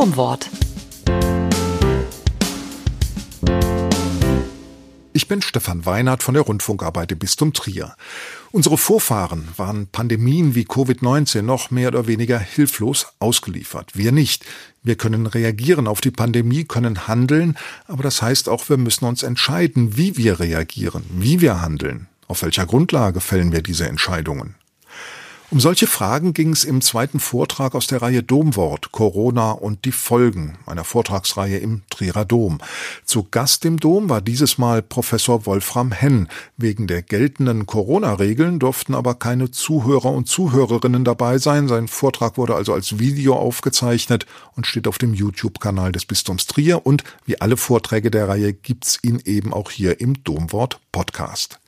Domwort. Ich bin Stefan Weinert von der Rundfunkarbeit im Bistum Trier. Unsere Vorfahren waren Pandemien wie Covid-19 noch mehr oder weniger hilflos ausgeliefert. Wir nicht. Wir können reagieren auf die Pandemie, können handeln, aber das heißt auch, wir müssen uns entscheiden, wie wir reagieren, wie wir handeln. Auf welcher Grundlage fällen wir diese Entscheidungen? Um solche Fragen ging es im zweiten Vortrag aus der Reihe Domwort Corona und die Folgen einer Vortragsreihe im Trierer Dom. Zu Gast im Dom war dieses Mal Professor Wolfram Henn. Wegen der geltenden Corona-Regeln durften aber keine Zuhörer und Zuhörerinnen dabei sein. Sein Vortrag wurde also als Video aufgezeichnet und steht auf dem YouTube-Kanal des Bistums Trier und wie alle Vorträge der Reihe gibt's ihn eben auch hier im Domwort Podcast.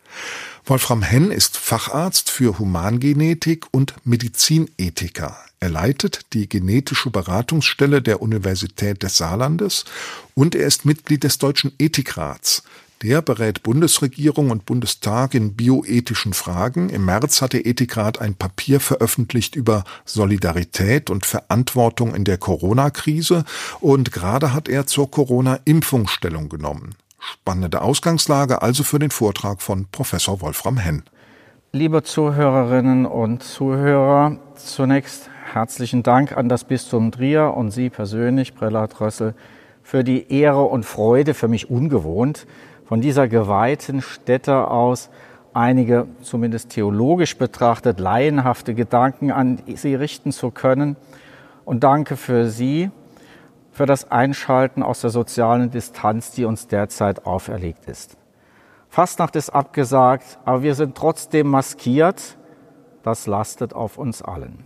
Wolfram Henn ist Facharzt für Humangenetik und Medizinethiker. Er leitet die genetische Beratungsstelle der Universität des Saarlandes und er ist Mitglied des Deutschen Ethikrats. Der berät Bundesregierung und Bundestag in bioethischen Fragen. Im März hat der Ethikrat ein Papier veröffentlicht über Solidarität und Verantwortung in der Corona-Krise und gerade hat er zur Corona-Impfung Stellung genommen. Spannende Ausgangslage also für den Vortrag von Professor Wolfram Henn. Liebe Zuhörerinnen und Zuhörer, zunächst herzlichen Dank an das Bistum Trier und Sie persönlich, Prälat Rössel, für die Ehre und Freude, für mich ungewohnt, von dieser geweihten Stätte aus einige, zumindest theologisch betrachtet, laienhafte Gedanken an Sie richten zu können. Und danke für Sie, für das Einschalten aus der sozialen Distanz, die uns derzeit auferlegt ist. Fastnacht ist abgesagt, aber wir sind trotzdem maskiert. Das lastet auf uns allen.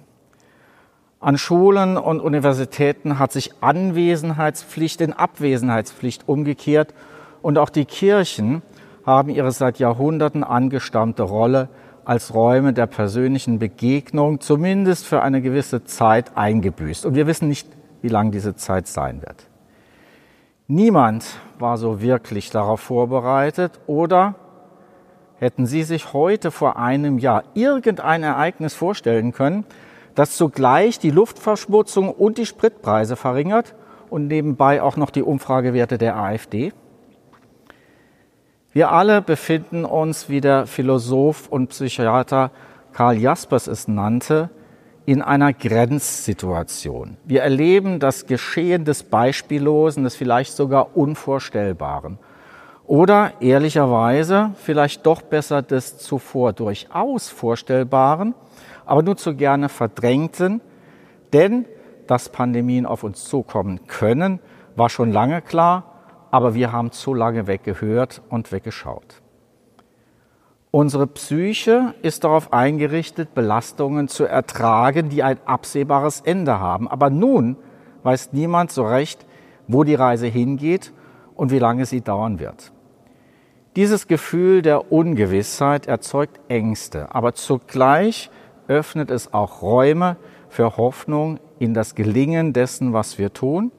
An Schulen und Universitäten hat sich Anwesenheitspflicht in Abwesenheitspflicht umgekehrt und auch die Kirchen haben ihre seit Jahrhunderten angestammte Rolle als Räume der persönlichen Begegnung zumindest für eine gewisse Zeit eingebüßt. Und wir wissen nicht wie lang diese Zeit sein wird. Niemand war so wirklich darauf vorbereitet oder hätten Sie sich heute vor einem Jahr irgendein Ereignis vorstellen können, das zugleich die Luftverschmutzung und die Spritpreise verringert und nebenbei auch noch die Umfragewerte der AfD? Wir alle befinden uns, wie der Philosoph und Psychiater Karl Jaspers es nannte, in einer Grenzsituation. Wir erleben das Geschehen des Beispiellosen, des vielleicht sogar Unvorstellbaren. Oder ehrlicherweise vielleicht doch besser des zuvor durchaus Vorstellbaren, aber nur zu gerne verdrängten. Denn dass Pandemien auf uns zukommen können, war schon lange klar, aber wir haben zu lange weggehört und weggeschaut. Unsere Psyche ist darauf eingerichtet, Belastungen zu ertragen, die ein absehbares Ende haben. Aber nun weiß niemand so recht, wo die Reise hingeht und wie lange sie dauern wird. Dieses Gefühl der Ungewissheit erzeugt Ängste, aber zugleich öffnet es auch Räume für Hoffnung in das Gelingen dessen, was wir tun.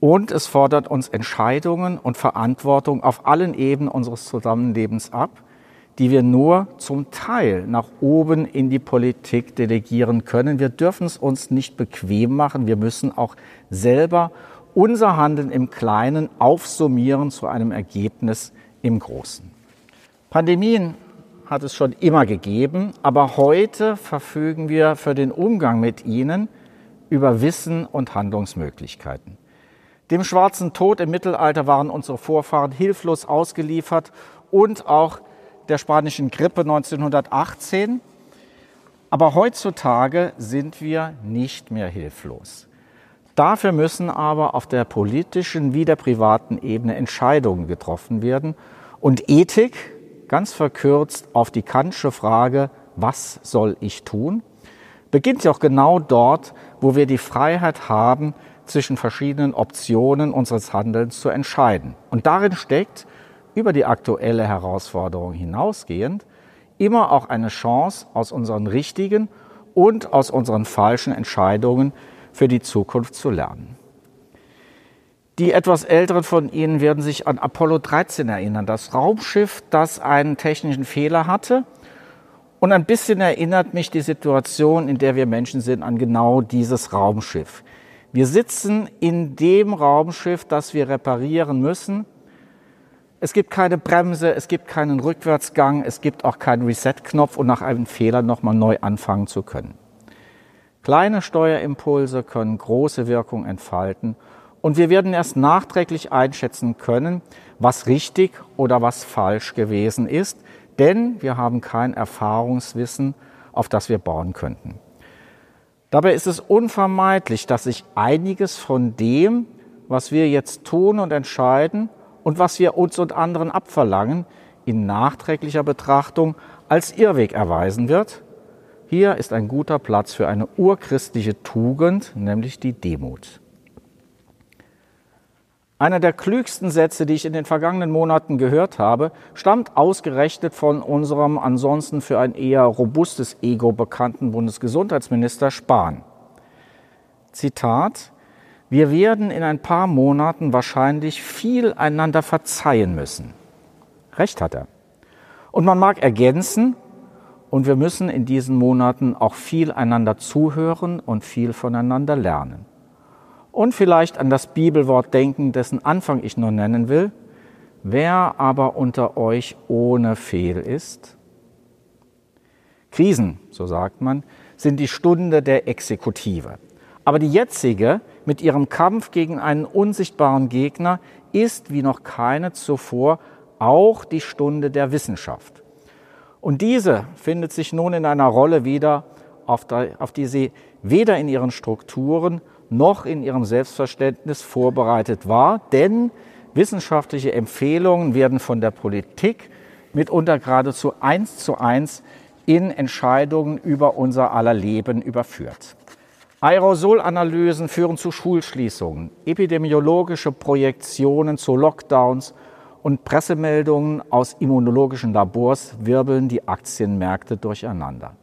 Und es fordert uns Entscheidungen und Verantwortung auf allen Ebenen unseres Zusammenlebens ab, die wir nur zum Teil nach oben in die Politik delegieren können. Wir dürfen es uns nicht bequem machen. Wir müssen auch selber unser Handeln im Kleinen aufsummieren zu einem Ergebnis im Großen. Pandemien hat es schon immer gegeben, aber heute verfügen wir für den Umgang mit ihnen über Wissen und Handlungsmöglichkeiten. Dem schwarzen Tod im Mittelalter waren unsere Vorfahren hilflos ausgeliefert und auch der spanischen Grippe 1918. Aber heutzutage sind wir nicht mehr hilflos. Dafür müssen aber auf der politischen wie der privaten Ebene Entscheidungen getroffen werden. Und Ethik, ganz verkürzt auf die Kantsche Frage, was soll ich tun, beginnt ja auch genau dort, wo wir die Freiheit haben, zwischen verschiedenen Optionen unseres Handelns zu entscheiden. Und darin steckt über die aktuelle Herausforderung hinausgehend immer auch eine Chance aus unseren richtigen und aus unseren falschen Entscheidungen für die Zukunft zu lernen. Die etwas älteren von Ihnen werden sich an Apollo 13 erinnern, das Raumschiff, das einen technischen Fehler hatte. Und ein bisschen erinnert mich die Situation, in der wir Menschen sind, an genau dieses Raumschiff. Wir sitzen in dem Raumschiff, das wir reparieren müssen. Es gibt keine Bremse, es gibt keinen Rückwärtsgang, es gibt auch keinen Reset-Knopf und nach einem Fehler nochmal neu anfangen zu können. Kleine Steuerimpulse können große Wirkung entfalten und wir werden erst nachträglich einschätzen können, was richtig oder was falsch gewesen ist, denn wir haben kein Erfahrungswissen, auf das wir bauen könnten. Dabei ist es unvermeidlich, dass sich einiges von dem, was wir jetzt tun und entscheiden und was wir uns und anderen abverlangen, in nachträglicher Betrachtung als Irrweg erweisen wird. Hier ist ein guter Platz für eine urchristliche Tugend, nämlich die Demut. Einer der klügsten Sätze, die ich in den vergangenen Monaten gehört habe, stammt ausgerechnet von unserem ansonsten für ein eher robustes Ego bekannten Bundesgesundheitsminister Spahn. Zitat Wir werden in ein paar Monaten wahrscheinlich viel einander verzeihen müssen. Recht hat er. Und man mag ergänzen, und wir müssen in diesen Monaten auch viel einander zuhören und viel voneinander lernen und vielleicht an das Bibelwort denken, dessen Anfang ich nur nennen will. Wer aber unter euch ohne Fehl ist? Krisen, so sagt man, sind die Stunde der Exekutive. Aber die jetzige mit ihrem Kampf gegen einen unsichtbaren Gegner ist wie noch keine zuvor auch die Stunde der Wissenschaft. Und diese findet sich nun in einer Rolle wieder, auf, die sie weder in ihren Strukturen noch in ihrem Selbstverständnis vorbereitet war, denn wissenschaftliche Empfehlungen werden von der Politik mitunter geradezu eins zu eins in Entscheidungen über unser aller Leben überführt. Aerosolanalysen führen zu Schulschließungen, epidemiologische Projektionen zu Lockdowns und Pressemeldungen aus immunologischen Labors wirbeln die Aktienmärkte durcheinander.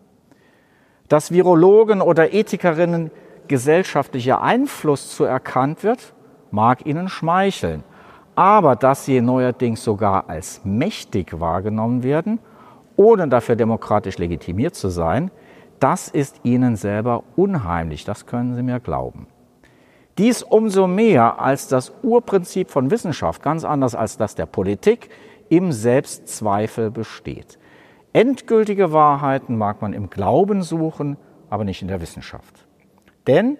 Dass Virologen oder Ethikerinnen gesellschaftlicher Einfluss zu erkannt wird, mag ihnen schmeicheln. Aber dass sie neuerdings sogar als mächtig wahrgenommen werden, ohne dafür demokratisch legitimiert zu sein, das ist ihnen selber unheimlich, das können Sie mir glauben. Dies umso mehr, als das Urprinzip von Wissenschaft, ganz anders als das der Politik, im Selbstzweifel besteht. Endgültige Wahrheiten mag man im Glauben suchen, aber nicht in der Wissenschaft. Denn,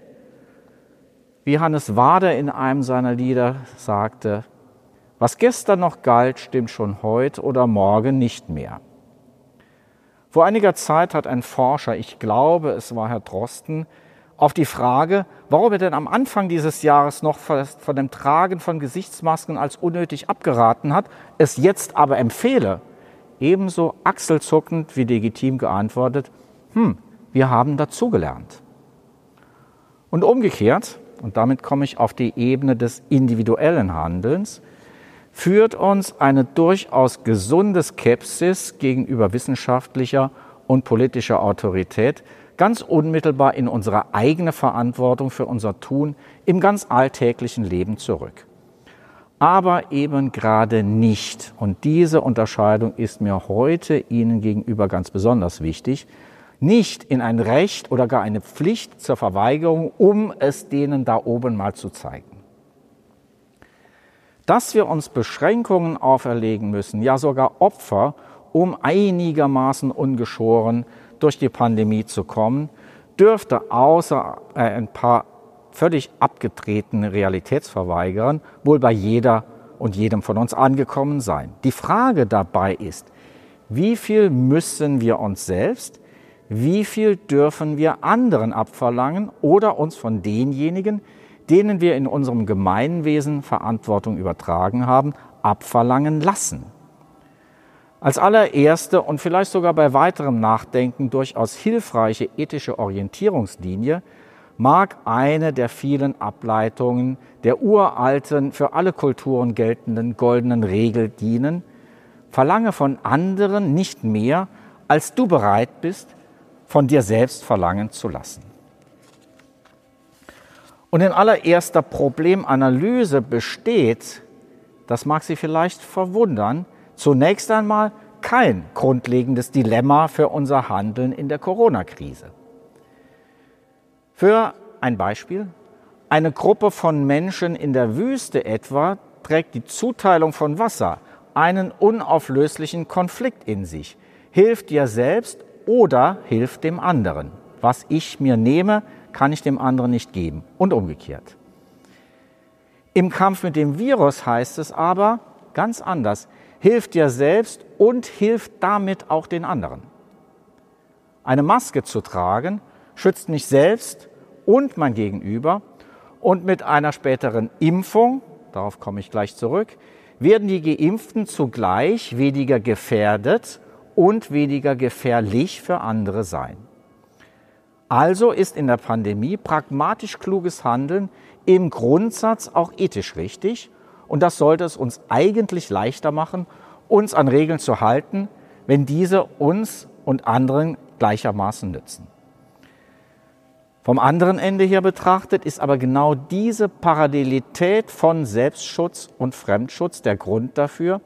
wie Hannes Wader in einem seiner Lieder sagte, was gestern noch galt, stimmt schon heute oder morgen nicht mehr. Vor einiger Zeit hat ein Forscher, ich glaube, es war Herr Drosten, auf die Frage, warum er denn am Anfang dieses Jahres noch von dem Tragen von Gesichtsmasken als unnötig abgeraten hat, es jetzt aber empfehle, ebenso achselzuckend wie legitim geantwortet, hm, wir haben dazugelernt. Und umgekehrt, und damit komme ich auf die Ebene des individuellen Handelns, führt uns eine durchaus gesunde Skepsis gegenüber wissenschaftlicher und politischer Autorität ganz unmittelbar in unsere eigene Verantwortung für unser Tun im ganz alltäglichen Leben zurück. Aber eben gerade nicht. Und diese Unterscheidung ist mir heute Ihnen gegenüber ganz besonders wichtig, nicht in ein Recht oder gar eine Pflicht zur Verweigerung, um es denen da oben mal zu zeigen. Dass wir uns Beschränkungen auferlegen müssen, ja sogar Opfer, um einigermaßen ungeschoren durch die Pandemie zu kommen, dürfte außer äh, ein paar völlig abgetretenen Realitätsverweigerern wohl bei jeder und jedem von uns angekommen sein. Die Frage dabei ist, wie viel müssen wir uns selbst, wie viel dürfen wir anderen abverlangen oder uns von denjenigen, denen wir in unserem Gemeinwesen Verantwortung übertragen haben, abverlangen lassen. Als allererste und vielleicht sogar bei weiterem Nachdenken durchaus hilfreiche ethische Orientierungslinie mag eine der vielen Ableitungen der uralten, für alle Kulturen geltenden goldenen Regel dienen, verlange von anderen nicht mehr, als du bereit bist, von dir selbst verlangen zu lassen. Und in allererster Problemanalyse besteht, das mag Sie vielleicht verwundern, zunächst einmal kein grundlegendes Dilemma für unser Handeln in der Corona-Krise. Für ein Beispiel. Eine Gruppe von Menschen in der Wüste etwa trägt die Zuteilung von Wasser einen unauflöslichen Konflikt in sich. Hilft dir selbst oder hilft dem anderen. Was ich mir nehme, kann ich dem anderen nicht geben und umgekehrt. Im Kampf mit dem Virus heißt es aber ganz anders. Hilft dir selbst und hilft damit auch den anderen. Eine Maske zu tragen schützt mich selbst und mein Gegenüber und mit einer späteren Impfung, darauf komme ich gleich zurück, werden die Geimpften zugleich weniger gefährdet und weniger gefährlich für andere sein. Also ist in der Pandemie pragmatisch kluges Handeln im Grundsatz auch ethisch richtig und das sollte es uns eigentlich leichter machen, uns an Regeln zu halten, wenn diese uns und anderen gleichermaßen nützen. Vom anderen Ende her betrachtet ist aber genau diese Parallelität von Selbstschutz und Fremdschutz der Grund dafür,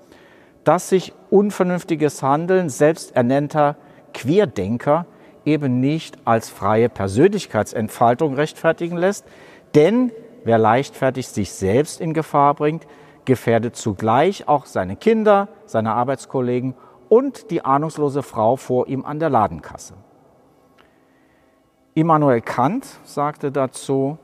dass sich unvernünftiges Handeln selbsternannter Querdenker eben nicht als freie Persönlichkeitsentfaltung rechtfertigen lässt, denn wer leichtfertig sich selbst in Gefahr bringt, gefährdet zugleich auch seine Kinder, seine Arbeitskollegen und die ahnungslose Frau vor ihm an der Ladenkasse. Immanuel Kant sagte dazu,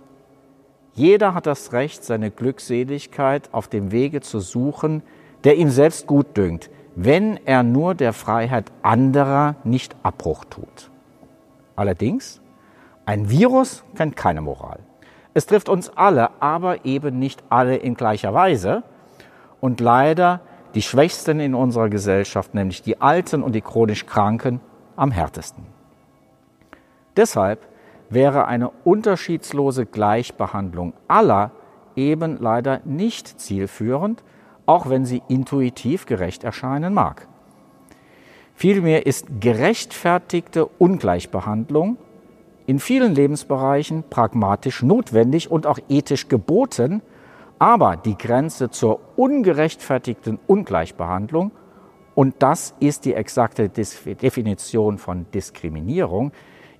jeder hat das Recht, seine Glückseligkeit auf dem Wege zu suchen, der ihm selbst gut dünkt, wenn er nur der Freiheit anderer nicht Abbruch tut. Allerdings, ein Virus kennt keine Moral. Es trifft uns alle, aber eben nicht alle in gleicher Weise. Und leider die Schwächsten in unserer Gesellschaft, nämlich die Alten und die chronisch Kranken, am härtesten. Deshalb wäre eine unterschiedslose Gleichbehandlung aller eben leider nicht zielführend, auch wenn sie intuitiv gerecht erscheinen mag. Vielmehr ist gerechtfertigte Ungleichbehandlung in vielen Lebensbereichen pragmatisch notwendig und auch ethisch geboten, aber die Grenze zur ungerechtfertigten Ungleichbehandlung, und das ist die exakte Definition von Diskriminierung,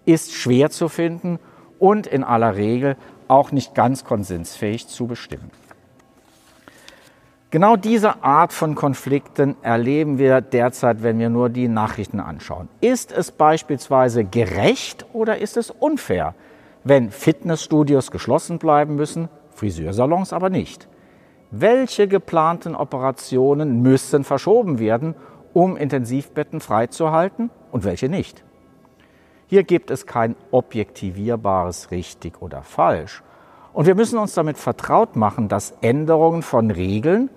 ist schwer zu finden und in aller Regel auch nicht ganz konsensfähig zu bestimmen. Genau diese Art von Konflikten erleben wir derzeit, wenn wir nur die Nachrichten anschauen. Ist es beispielsweise gerecht oder ist es unfair, wenn Fitnessstudios geschlossen bleiben müssen, Friseursalons aber nicht? Welche geplanten Operationen müssen verschoben werden, um Intensivbetten freizuhalten und welche nicht? Hier gibt es kein objektivierbares richtig oder falsch. Und wir müssen uns damit vertraut machen, dass Änderungen von Regeln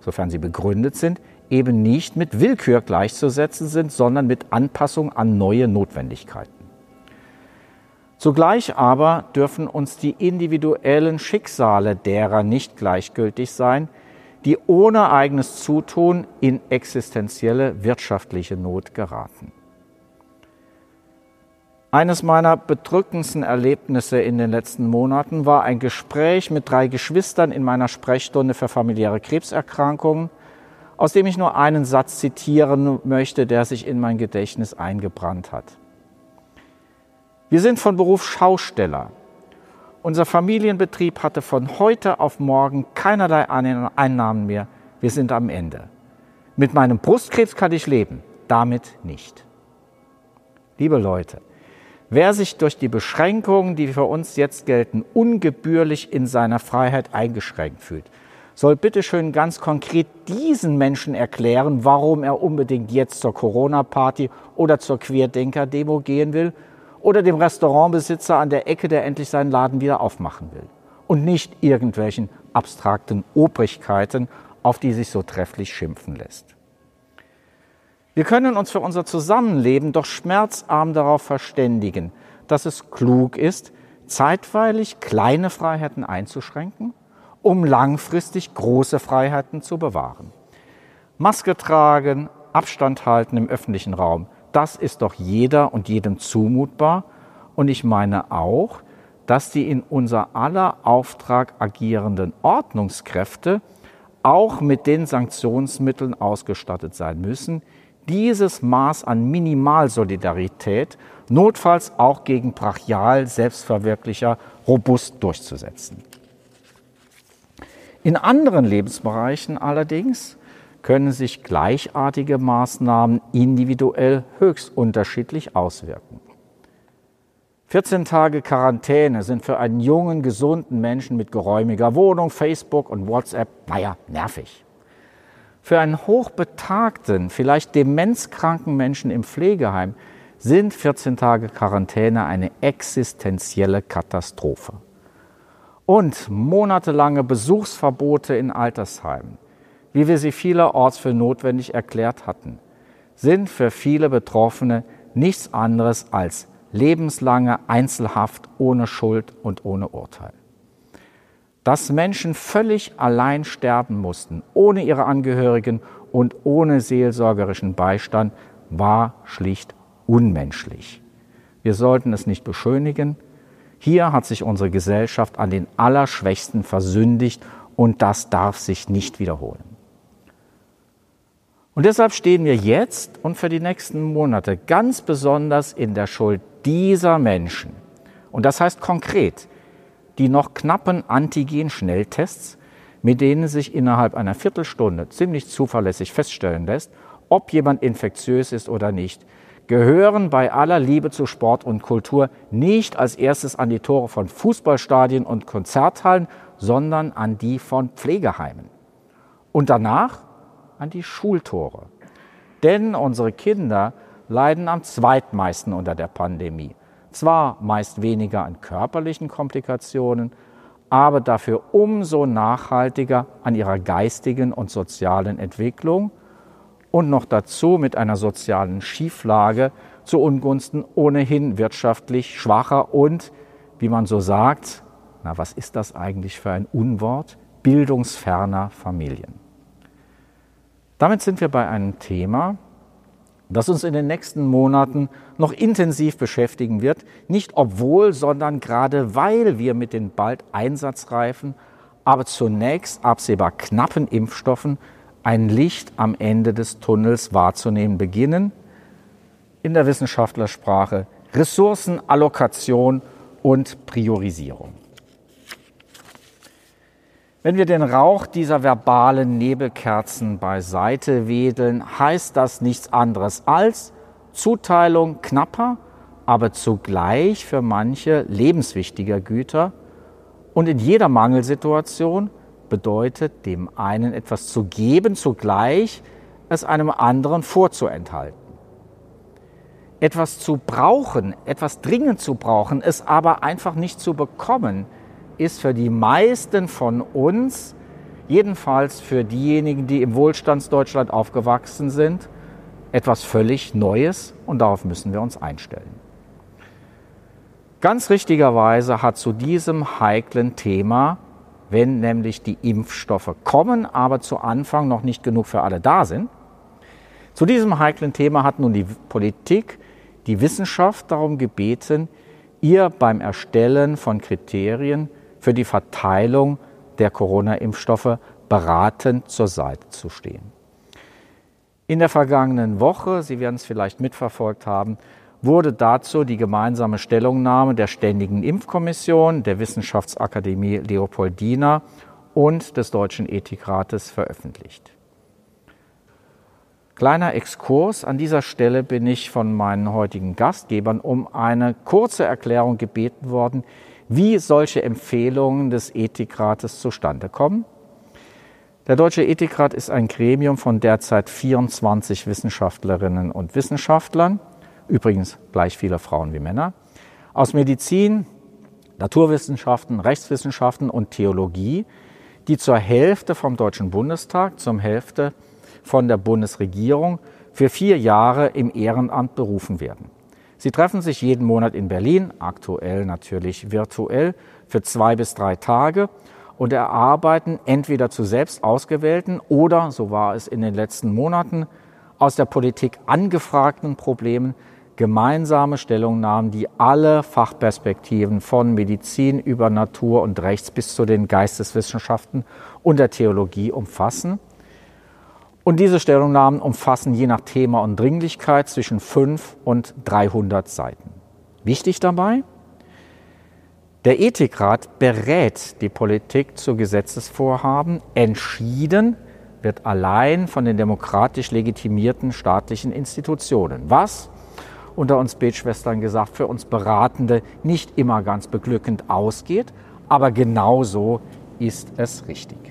sofern sie begründet sind, eben nicht mit Willkür gleichzusetzen sind, sondern mit Anpassung an neue Notwendigkeiten. Zugleich aber dürfen uns die individuellen Schicksale derer nicht gleichgültig sein, die ohne eigenes Zutun in existenzielle wirtschaftliche Not geraten. Eines meiner bedrückendsten Erlebnisse in den letzten Monaten war ein Gespräch mit drei Geschwistern in meiner Sprechstunde für familiäre Krebserkrankungen, aus dem ich nur einen Satz zitieren möchte, der sich in mein Gedächtnis eingebrannt hat. Wir sind von Beruf Schausteller. Unser Familienbetrieb hatte von heute auf morgen keinerlei Einnahmen mehr. Wir sind am Ende. Mit meinem Brustkrebs kann ich leben, damit nicht. Liebe Leute, Wer sich durch die Beschränkungen, die für uns jetzt gelten, ungebührlich in seiner Freiheit eingeschränkt fühlt, soll bitte schön ganz konkret diesen Menschen erklären, warum er unbedingt jetzt zur Corona-Party oder zur Querdenker-Demo gehen will oder dem Restaurantbesitzer an der Ecke, der endlich seinen Laden wieder aufmachen will. Und nicht irgendwelchen abstrakten Obrigkeiten, auf die sich so trefflich schimpfen lässt. Wir können uns für unser Zusammenleben doch schmerzarm darauf verständigen, dass es klug ist, zeitweilig kleine Freiheiten einzuschränken, um langfristig große Freiheiten zu bewahren. Maske tragen, Abstand halten im öffentlichen Raum, das ist doch jeder und jedem zumutbar. Und ich meine auch, dass die in unser aller Auftrag agierenden Ordnungskräfte auch mit den Sanktionsmitteln ausgestattet sein müssen, dieses Maß an Minimalsolidarität notfalls auch gegen brachial Selbstverwirklicher robust durchzusetzen. In anderen Lebensbereichen allerdings können sich gleichartige Maßnahmen individuell höchst unterschiedlich auswirken. 14 Tage Quarantäne sind für einen jungen, gesunden Menschen mit geräumiger Wohnung, Facebook und WhatsApp, naja, nervig. Für einen hochbetagten, vielleicht demenzkranken Menschen im Pflegeheim sind 14 Tage Quarantäne eine existenzielle Katastrophe. Und monatelange Besuchsverbote in Altersheimen, wie wir sie vielerorts für notwendig erklärt hatten, sind für viele Betroffene nichts anderes als lebenslange Einzelhaft ohne Schuld und ohne Urteil. Dass Menschen völlig allein sterben mussten, ohne ihre Angehörigen und ohne seelsorgerischen Beistand, war schlicht unmenschlich. Wir sollten es nicht beschönigen. Hier hat sich unsere Gesellschaft an den Allerschwächsten versündigt und das darf sich nicht wiederholen. Und deshalb stehen wir jetzt und für die nächsten Monate ganz besonders in der Schuld dieser Menschen. Und das heißt konkret, die noch knappen Antigen-Schnelltests, mit denen sich innerhalb einer Viertelstunde ziemlich zuverlässig feststellen lässt, ob jemand infektiös ist oder nicht, gehören bei aller Liebe zu Sport und Kultur nicht als erstes an die Tore von Fußballstadien und Konzerthallen, sondern an die von Pflegeheimen. Und danach an die Schultore. Denn unsere Kinder leiden am zweitmeisten unter der Pandemie. Zwar meist weniger an körperlichen Komplikationen, aber dafür umso nachhaltiger an ihrer geistigen und sozialen Entwicklung und noch dazu mit einer sozialen Schieflage zu Ungunsten ohnehin wirtschaftlich schwacher und, wie man so sagt, na was ist das eigentlich für ein Unwort, bildungsferner Familien. Damit sind wir bei einem Thema, das uns in den nächsten Monaten noch intensiv beschäftigen wird, nicht obwohl, sondern gerade weil wir mit den bald einsatzreifen, aber zunächst absehbar knappen Impfstoffen ein Licht am Ende des Tunnels wahrzunehmen beginnen, in der Wissenschaftlersprache Ressourcenallokation und Priorisierung. Wenn wir den Rauch dieser verbalen Nebelkerzen beiseite wedeln, heißt das nichts anderes als Zuteilung knapper, aber zugleich für manche lebenswichtiger Güter und in jeder Mangelsituation bedeutet dem einen etwas zu geben, zugleich es einem anderen vorzuenthalten. Etwas zu brauchen, etwas dringend zu brauchen, es aber einfach nicht zu bekommen, ist für die meisten von uns, jedenfalls für diejenigen, die im Wohlstandsdeutschland aufgewachsen sind, etwas völlig Neues und darauf müssen wir uns einstellen. Ganz richtigerweise hat zu diesem heiklen Thema, wenn nämlich die Impfstoffe kommen, aber zu Anfang noch nicht genug für alle da sind, zu diesem heiklen Thema hat nun die Politik, die Wissenschaft darum gebeten, ihr beim Erstellen von Kriterien für die Verteilung der Corona-Impfstoffe beratend zur Seite zu stehen. In der vergangenen Woche, Sie werden es vielleicht mitverfolgt haben, wurde dazu die gemeinsame Stellungnahme der Ständigen Impfkommission, der Wissenschaftsakademie Leopoldina und des Deutschen Ethikrates veröffentlicht. Kleiner Exkurs. An dieser Stelle bin ich von meinen heutigen Gastgebern um eine kurze Erklärung gebeten worden, wie solche Empfehlungen des Ethikrates zustande kommen. Der Deutsche Ethikrat ist ein Gremium von derzeit 24 Wissenschaftlerinnen und Wissenschaftlern, übrigens gleich viele Frauen wie Männer, aus Medizin, Naturwissenschaften, Rechtswissenschaften und Theologie, die zur Hälfte vom Deutschen Bundestag, zum Hälfte von der Bundesregierung für vier Jahre im Ehrenamt berufen werden. Sie treffen sich jeden Monat in Berlin, aktuell natürlich virtuell, für zwei bis drei Tage und erarbeiten entweder zu selbst ausgewählten oder, so war es in den letzten Monaten, aus der Politik angefragten Problemen gemeinsame Stellungnahmen, die alle Fachperspektiven von Medizin über Natur und Rechts bis zu den Geisteswissenschaften und der Theologie umfassen Und diese Stellungnahmen umfassen je nach Thema und Dringlichkeit zwischen 5 und 300 Seiten. Wichtig dabei, der Ethikrat berät die Politik zu Gesetzesvorhaben. Entschieden wird allein von den demokratisch legitimierten staatlichen Institutionen. Was, unter uns Betschwestern gesagt, für uns Beratende nicht immer ganz beglückend ausgeht, aber genauso ist es richtig.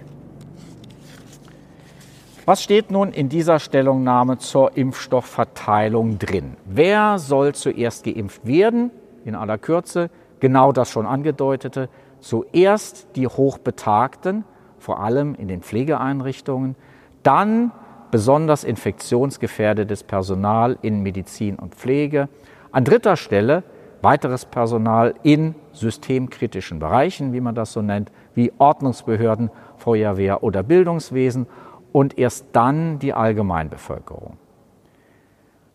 Was steht nun in dieser Stellungnahme zur Impfstoffverteilung drin? Wer soll zuerst geimpft werden? In aller Kürze genau das schon angedeutete. Zuerst die Hochbetagten, vor allem in den Pflegeeinrichtungen, dann besonders infektionsgefährdetes Personal in Medizin und Pflege. An dritter Stelle weiteres Personal in systemkritischen Bereichen, wie man das so nennt, wie Ordnungsbehörden, Feuerwehr oder Bildungswesen und erst dann die Allgemeinbevölkerung.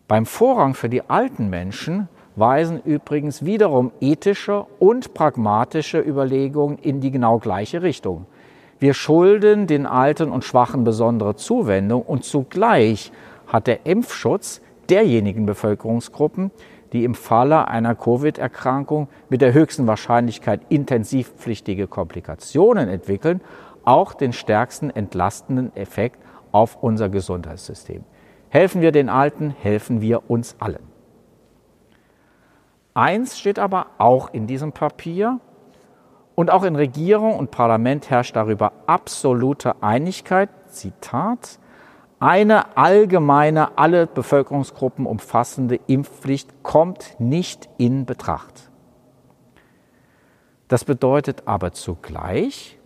Beim Vorrang für die alten Menschen weisen übrigens wiederum ethische und pragmatische Überlegungen in die genau gleiche Richtung. Wir schulden den Alten und Schwachen besondere Zuwendung und zugleich hat der Impfschutz derjenigen Bevölkerungsgruppen, die im Falle einer Covid-Erkrankung mit der höchsten Wahrscheinlichkeit intensivpflichtige Komplikationen entwickeln, auch den stärksten entlastenden Effekt auf unser Gesundheitssystem. Helfen wir den Alten, helfen wir uns allen. Eins steht aber auch in diesem Papier, und auch in Regierung und Parlament herrscht darüber absolute Einigkeit. Zitat. Eine allgemeine, alle Bevölkerungsgruppen umfassende Impfpflicht kommt nicht in Betracht. Das bedeutet aber zugleich,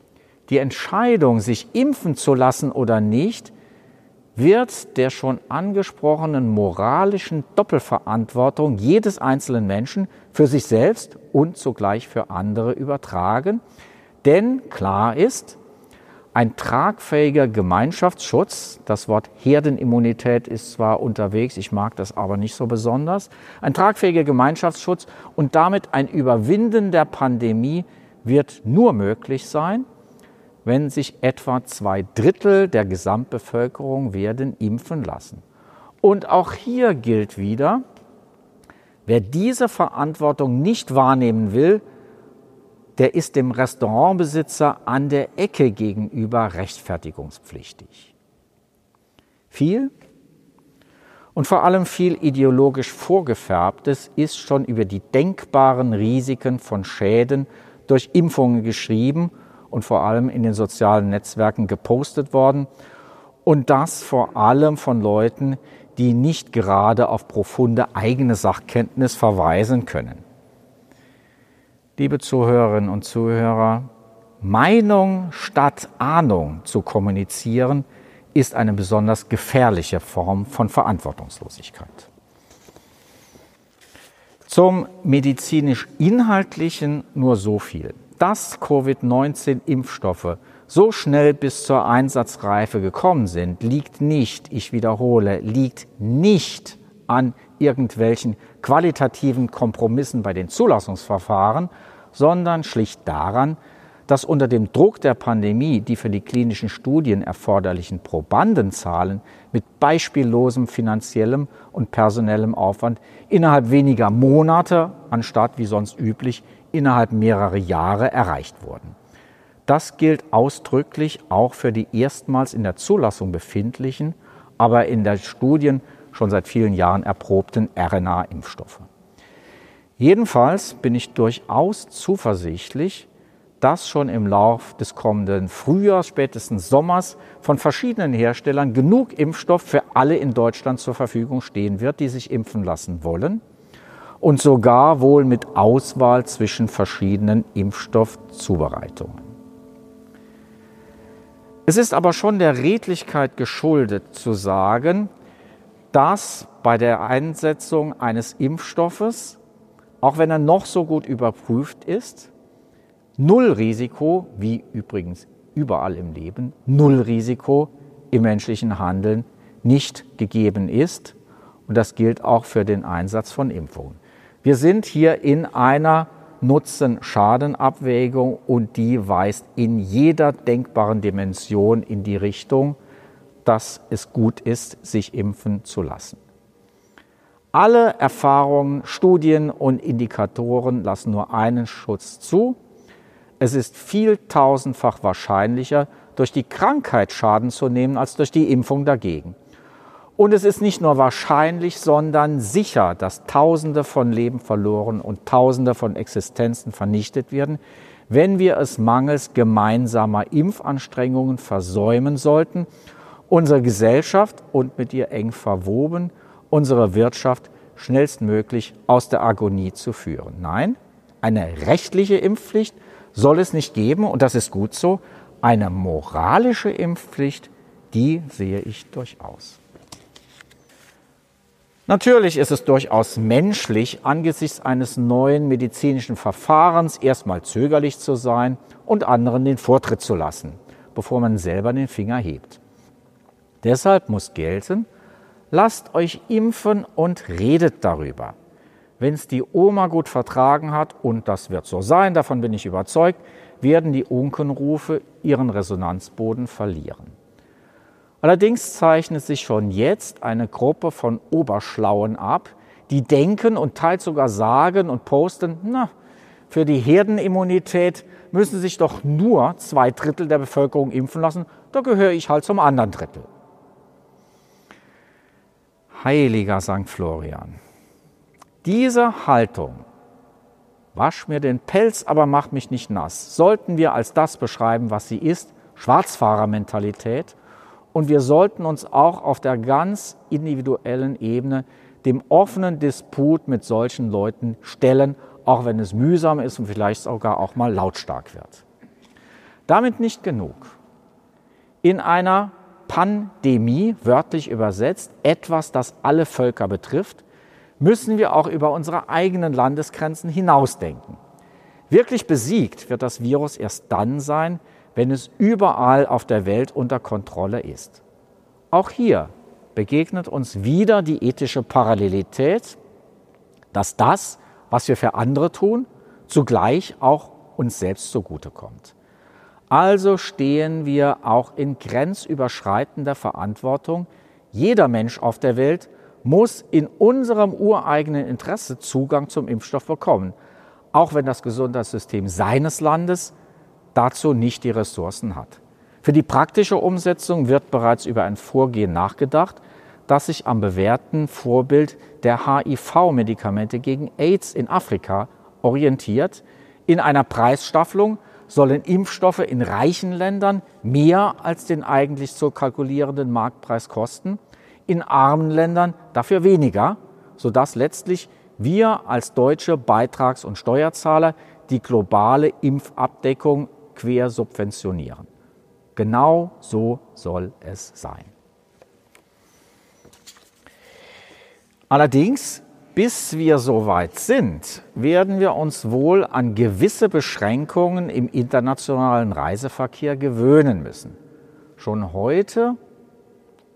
die Entscheidung, sich impfen zu lassen oder nicht, wird der schon angesprochenen moralischen Doppelverantwortung jedes einzelnen Menschen für sich selbst und zugleich für andere übertragen. Denn klar ist, ein tragfähiger Gemeinschaftsschutz, das Wort Herdenimmunität ist zwar unterwegs, ich mag das aber nicht so besonders, ein tragfähiger Gemeinschaftsschutz und damit ein Überwinden der Pandemie wird nur möglich sein, wenn sich etwa zwei Drittel der Gesamtbevölkerung werden impfen lassen. Und auch hier gilt wieder, wer diese Verantwortung nicht wahrnehmen will, der ist dem Restaurantbesitzer an der Ecke gegenüber rechtfertigungspflichtig. Viel und vor allem viel ideologisch vorgefärbtes ist schon über die denkbaren Risiken von Schäden durch Impfungen geschrieben und vor allem in den sozialen Netzwerken gepostet worden. Und das vor allem von Leuten, die nicht gerade auf profunde eigene Sachkenntnis verweisen können. Liebe Zuhörerinnen und Zuhörer, Meinung statt Ahnung zu kommunizieren, ist eine besonders gefährliche Form von Verantwortungslosigkeit. Zum medizinisch-inhaltlichen nur so viel dass Covid-19-Impfstoffe so schnell bis zur Einsatzreife gekommen sind, liegt nicht, ich wiederhole, liegt nicht an irgendwelchen qualitativen Kompromissen bei den Zulassungsverfahren, sondern schlicht daran, dass unter dem Druck der Pandemie die für die klinischen Studien erforderlichen Probandenzahlen mit beispiellosem finanziellem und personellem Aufwand innerhalb weniger Monate, anstatt wie sonst üblich innerhalb mehrerer Jahre erreicht wurden. Das gilt ausdrücklich auch für die erstmals in der Zulassung befindlichen, aber in der Studien schon seit vielen Jahren erprobten RNA-Impfstoffe. Jedenfalls bin ich durchaus zuversichtlich, dass schon im Lauf des kommenden Frühjahrs, spätestens Sommers von verschiedenen Herstellern genug Impfstoff für alle in Deutschland zur Verfügung stehen wird, die sich impfen lassen wollen und sogar wohl mit Auswahl zwischen verschiedenen Impfstoffzubereitungen. Es ist aber schon der Redlichkeit geschuldet zu sagen, dass bei der Einsetzung eines Impfstoffes, auch wenn er noch so gut überprüft ist, null Risiko, wie übrigens überall im Leben, null Risiko im menschlichen Handeln nicht gegeben ist. Und das gilt auch für den Einsatz von Impfungen. Wir sind hier in einer Nutzen-Schaden-Abwägung und die weist in jeder denkbaren Dimension in die Richtung, dass es gut ist, sich impfen zu lassen. Alle Erfahrungen, Studien und Indikatoren lassen nur einen Schutz zu. Es ist viel tausendfach wahrscheinlicher, durch die Krankheit Schaden zu nehmen, als durch die Impfung dagegen. Und es ist nicht nur wahrscheinlich, sondern sicher, dass Tausende von Leben verloren und Tausende von Existenzen vernichtet werden, wenn wir es mangels gemeinsamer Impfanstrengungen versäumen sollten, unsere Gesellschaft und mit ihr eng verwoben, unsere Wirtschaft schnellstmöglich aus der Agonie zu führen. Nein, eine rechtliche Impfpflicht soll es nicht geben und das ist gut so. Eine moralische Impfpflicht, die sehe ich durchaus. Natürlich ist es durchaus menschlich, angesichts eines neuen medizinischen Verfahrens erstmal zögerlich zu sein und anderen den Vortritt zu lassen, bevor man selber den Finger hebt. Deshalb muss gelten, lasst euch impfen und redet darüber. Wenn es die Oma gut vertragen hat, und das wird so sein, davon bin ich überzeugt, werden die Unkenrufe ihren Resonanzboden verlieren. Allerdings zeichnet sich schon jetzt eine Gruppe von Oberschlauen ab, die denken und teils sogar sagen und posten, na, für die Herdenimmunität müssen sich doch nur zwei Drittel der Bevölkerung impfen lassen, da gehöre ich halt zum anderen Drittel. Heiliger St. Florian, diese Haltung, wasch mir den Pelz, aber mach mich nicht nass, sollten wir als das beschreiben, was sie ist, Schwarzfahrermentalität, und wir sollten uns auch auf der ganz individuellen Ebene dem offenen Disput mit solchen Leuten stellen, auch wenn es mühsam ist und vielleicht sogar auch mal lautstark wird. Damit nicht genug. In einer Pandemie, wörtlich übersetzt, etwas, das alle Völker betrifft, müssen wir auch über unsere eigenen Landesgrenzen hinausdenken. Wirklich besiegt wird das Virus erst dann sein, wenn es überall auf der Welt unter Kontrolle ist. Auch hier begegnet uns wieder die ethische Parallelität, dass das, was wir für andere tun, zugleich auch uns selbst zugutekommt. Also stehen wir auch in grenzüberschreitender Verantwortung. Jeder Mensch auf der Welt muss in unserem ureigenen Interesse Zugang zum Impfstoff bekommen, auch wenn das Gesundheitssystem seines Landes dazu nicht die Ressourcen hat. Für die praktische Umsetzung wird bereits über ein Vorgehen nachgedacht, das sich am bewährten Vorbild der HIV-Medikamente gegen AIDS in Afrika orientiert. In einer Preisstaffelung sollen Impfstoffe in reichen Ländern mehr als den eigentlich zu kalkulierenden Marktpreis kosten, in armen Ländern dafür weniger, sodass letztlich wir als deutsche Beitrags- und Steuerzahler die globale Impfabdeckung quer subventionieren. Genau so soll es sein. Allerdings, bis wir so weit sind, werden wir uns wohl an gewisse Beschränkungen im internationalen Reiseverkehr gewöhnen müssen. Schon heute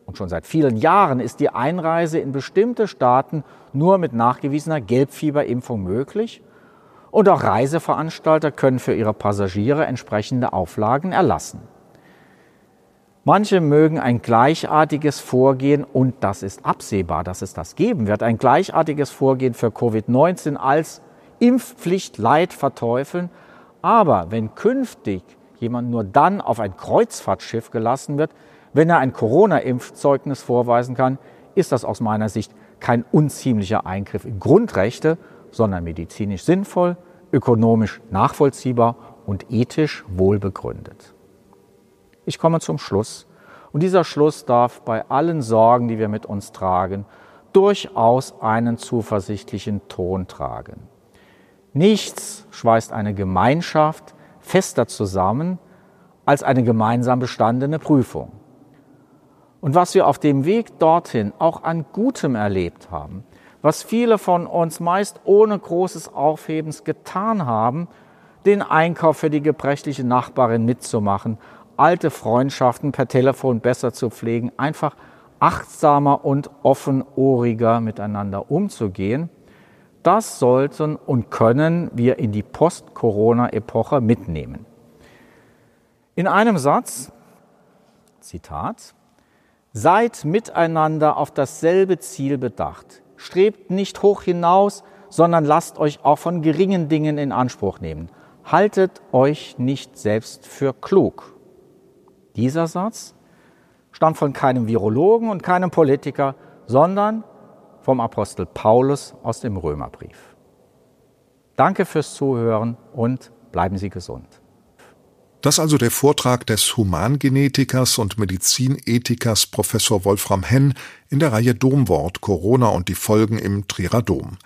und schon seit vielen Jahren ist die Einreise in bestimmte Staaten nur mit nachgewiesener Gelbfieberimpfung möglich und auch Reiseveranstalter können für ihre Passagiere entsprechende Auflagen erlassen. Manche mögen ein gleichartiges Vorgehen, und das ist absehbar, dass es das geben wird, ein gleichartiges Vorgehen für Covid-19 als Impfpflicht Leid verteufeln. Aber wenn künftig jemand nur dann auf ein Kreuzfahrtschiff gelassen wird, wenn er ein Corona-Impfzeugnis vorweisen kann, ist das aus meiner Sicht kein unziemlicher Eingriff in Grundrechte, sondern medizinisch sinnvoll, ökonomisch nachvollziehbar und ethisch wohlbegründet. Ich komme zum Schluss und dieser Schluss darf bei allen Sorgen, die wir mit uns tragen, durchaus einen zuversichtlichen Ton tragen. Nichts schweißt eine Gemeinschaft fester zusammen als eine gemeinsam bestandene Prüfung. Und was wir auf dem Weg dorthin auch an Gutem erlebt haben, was viele von uns meist ohne großes Aufhebens getan haben, den Einkauf für die gebrechliche Nachbarin mitzumachen, alte Freundschaften per Telefon besser zu pflegen, einfach achtsamer und offenohriger miteinander umzugehen, das sollten und können wir in die Post-Corona-Epoche mitnehmen. In einem Satz, Zitat, Seid miteinander auf dasselbe Ziel bedacht. Strebt nicht hoch hinaus, sondern lasst euch auch von geringen Dingen in Anspruch nehmen. Haltet euch nicht selbst für klug. Dieser Satz stammt von keinem Virologen und keinem Politiker, sondern vom Apostel Paulus aus dem Römerbrief. Danke fürs Zuhören und bleiben Sie gesund. Das also der Vortrag des Humangenetikers und Medizinethikers Professor Wolfram Henn in der Reihe Domwort Corona und die Folgen im Trierer Dom.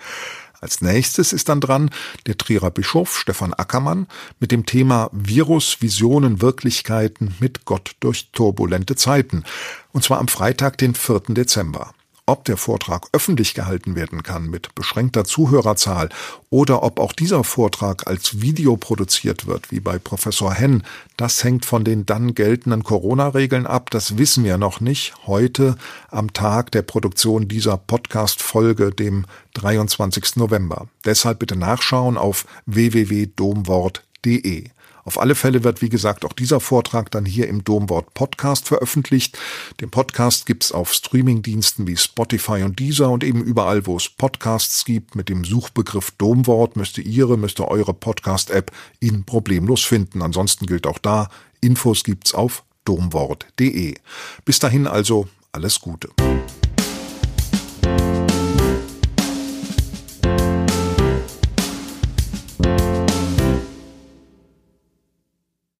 Als nächstes ist dann dran der Trierer Bischof Stefan Ackermann mit dem Thema Virus, Visionen, Wirklichkeiten mit Gott durch turbulente Zeiten. Und zwar am Freitag, den 4. Dezember. Ob der Vortrag öffentlich gehalten werden kann mit beschränkter Zuhörerzahl oder ob auch dieser Vortrag als Video produziert wird, wie bei Professor Henn, das hängt von den dann geltenden Corona-Regeln ab. Das wissen wir noch nicht. Heute am Tag der Produktion dieser Podcast-Folge, dem 23. November. Deshalb bitte nachschauen auf www.domwort.de. Auf alle Fälle wird, wie gesagt, auch dieser Vortrag dann hier im Domwort Podcast veröffentlicht. Den Podcast gibt's auf Streamingdiensten wie Spotify und Deezer und eben überall, wo es Podcasts gibt. Mit dem Suchbegriff Domwort müsste Ihre, müsste eure Podcast-App ihn problemlos finden. Ansonsten gilt auch da, Infos gibt's auf domwort.de. Bis dahin also alles Gute.